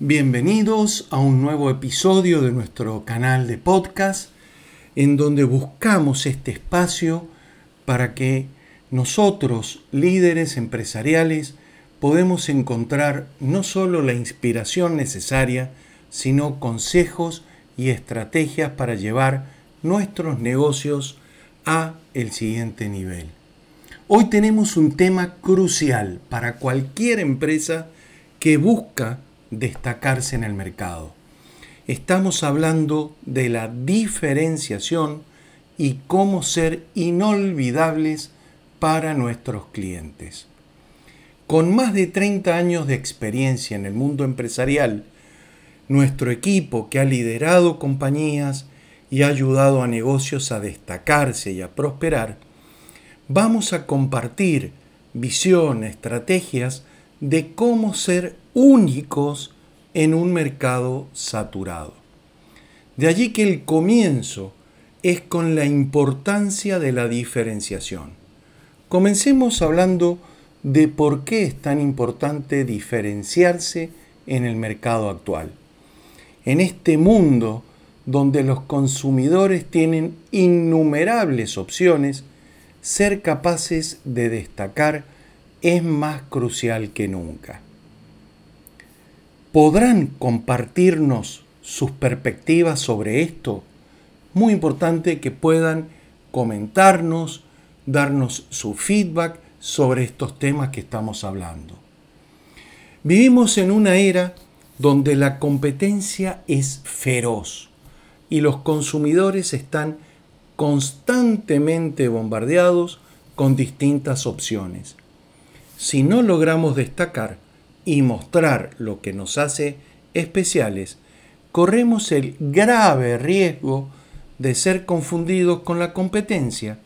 Bienvenidos a un nuevo episodio de nuestro canal de podcast en donde buscamos este espacio para que nosotros, líderes empresariales, podemos encontrar no solo la inspiración necesaria, sino consejos y estrategias para llevar nuestros negocios a el siguiente nivel. Hoy tenemos un tema crucial para cualquier empresa que busca destacarse en el mercado. Estamos hablando de la diferenciación y cómo ser inolvidables para nuestros clientes. Con más de 30 años de experiencia en el mundo empresarial, nuestro equipo que ha liderado compañías y ha ayudado a negocios a destacarse y a prosperar, vamos a compartir visión, estrategias de cómo ser únicos en un mercado saturado. De allí que el comienzo es con la importancia de la diferenciación. Comencemos hablando de por qué es tan importante diferenciarse en el mercado actual. En este mundo donde los consumidores tienen innumerables opciones, ser capaces de destacar es más crucial que nunca. ¿Podrán compartirnos sus perspectivas sobre esto? Muy importante que puedan comentarnos, darnos su feedback sobre estos temas que estamos hablando. Vivimos en una era donde la competencia es feroz y los consumidores están constantemente bombardeados con distintas opciones. Si no logramos destacar y mostrar lo que nos hace especiales, corremos el grave riesgo de ser confundidos con la competencia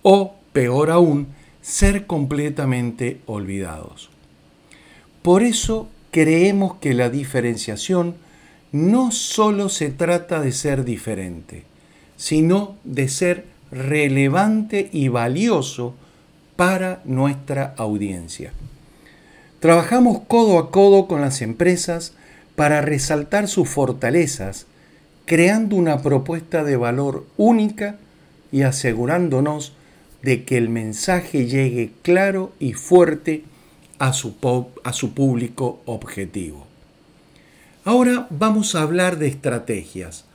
o, peor aún, ser completamente olvidados. Por eso creemos que la diferenciación no solo se trata de ser diferente, sino de ser relevante y valioso para nuestra audiencia. Trabajamos codo a codo con las empresas para resaltar sus fortalezas, creando una propuesta de valor única y asegurándonos de que el mensaje llegue claro y fuerte a su, a su público objetivo. Ahora vamos a hablar de estrategias.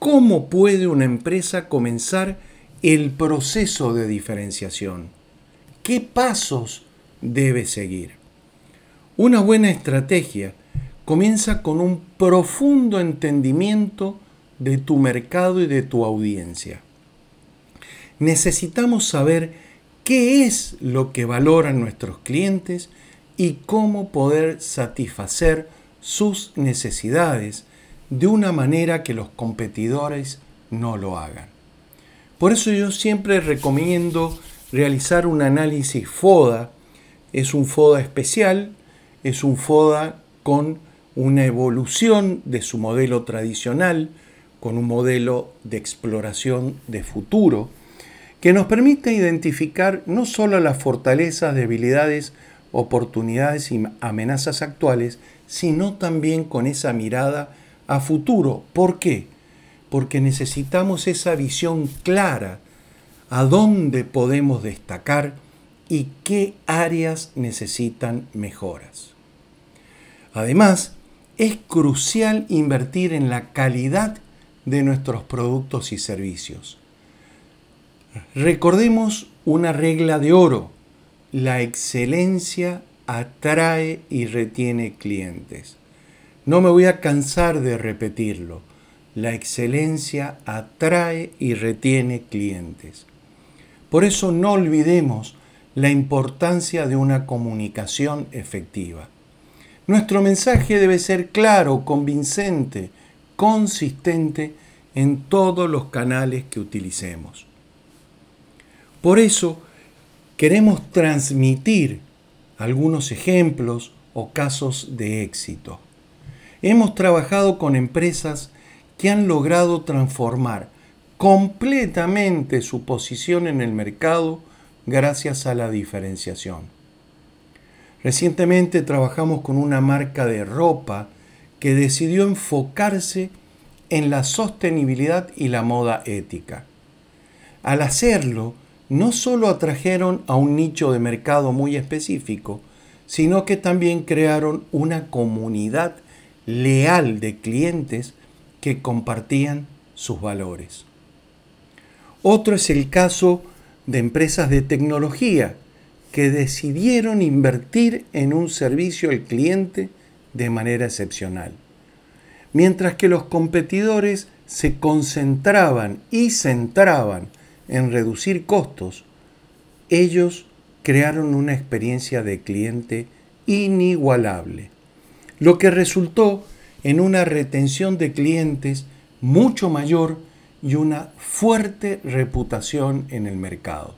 ¿Cómo puede una empresa comenzar el proceso de diferenciación? ¿Qué pasos debe seguir? Una buena estrategia comienza con un profundo entendimiento de tu mercado y de tu audiencia necesitamos saber qué es lo que valoran nuestros clientes y cómo poder satisfacer sus necesidades de una manera que los competidores no lo hagan. Por eso yo siempre recomiendo realizar un análisis FODA. Es un FODA especial, es un FODA con una evolución de su modelo tradicional, con un modelo de exploración de futuro, que nos permite identificar no solo las fortalezas, debilidades, oportunidades y amenazas actuales, sino también con esa mirada a futuro. ¿Por qué? Porque necesitamos esa visión clara a dónde podemos destacar y qué áreas necesitan mejoras. Además, es crucial invertir en la calidad de nuestros productos y servicios. Recordemos una regla de oro. La excelencia atrae y retiene clientes. No me voy a cansar de repetirlo. La excelencia atrae y retiene clientes. Por eso no olvidemos la importancia de una comunicación efectiva. Nuestro mensaje debe ser claro, convincente, consistente en todos los canales que utilicemos. Por eso queremos transmitir algunos ejemplos o casos de éxito. Hemos trabajado con empresas que han logrado transformar completamente su posición en el mercado gracias a la diferenciación. Recientemente trabajamos con una marca de ropa que decidió enfocarse en la sostenibilidad y la moda ética. Al hacerlo, no solo atrajeron a un nicho de mercado muy específico, sino que también crearon una comunidad leal de clientes que compartían sus valores. Otro es el caso de empresas de tecnología que decidieron invertir en un servicio al cliente de manera excepcional. Mientras que los competidores se concentraban y centraban en reducir costos, ellos crearon una experiencia de cliente inigualable, lo que resultó en una retención de clientes mucho mayor y una fuerte reputación en el mercado.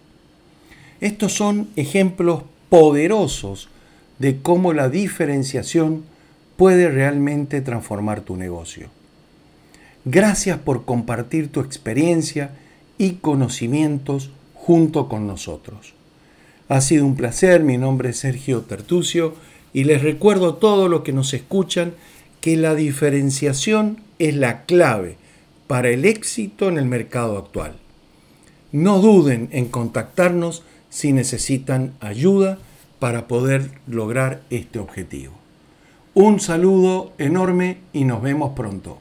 Estos son ejemplos poderosos de cómo la diferenciación puede realmente transformar tu negocio. Gracias por compartir tu experiencia y conocimientos junto con nosotros. Ha sido un placer, mi nombre es Sergio Tertucio y les recuerdo a todos los que nos escuchan que la diferenciación es la clave para el éxito en el mercado actual. No duden en contactarnos si necesitan ayuda para poder lograr este objetivo. Un saludo enorme y nos vemos pronto.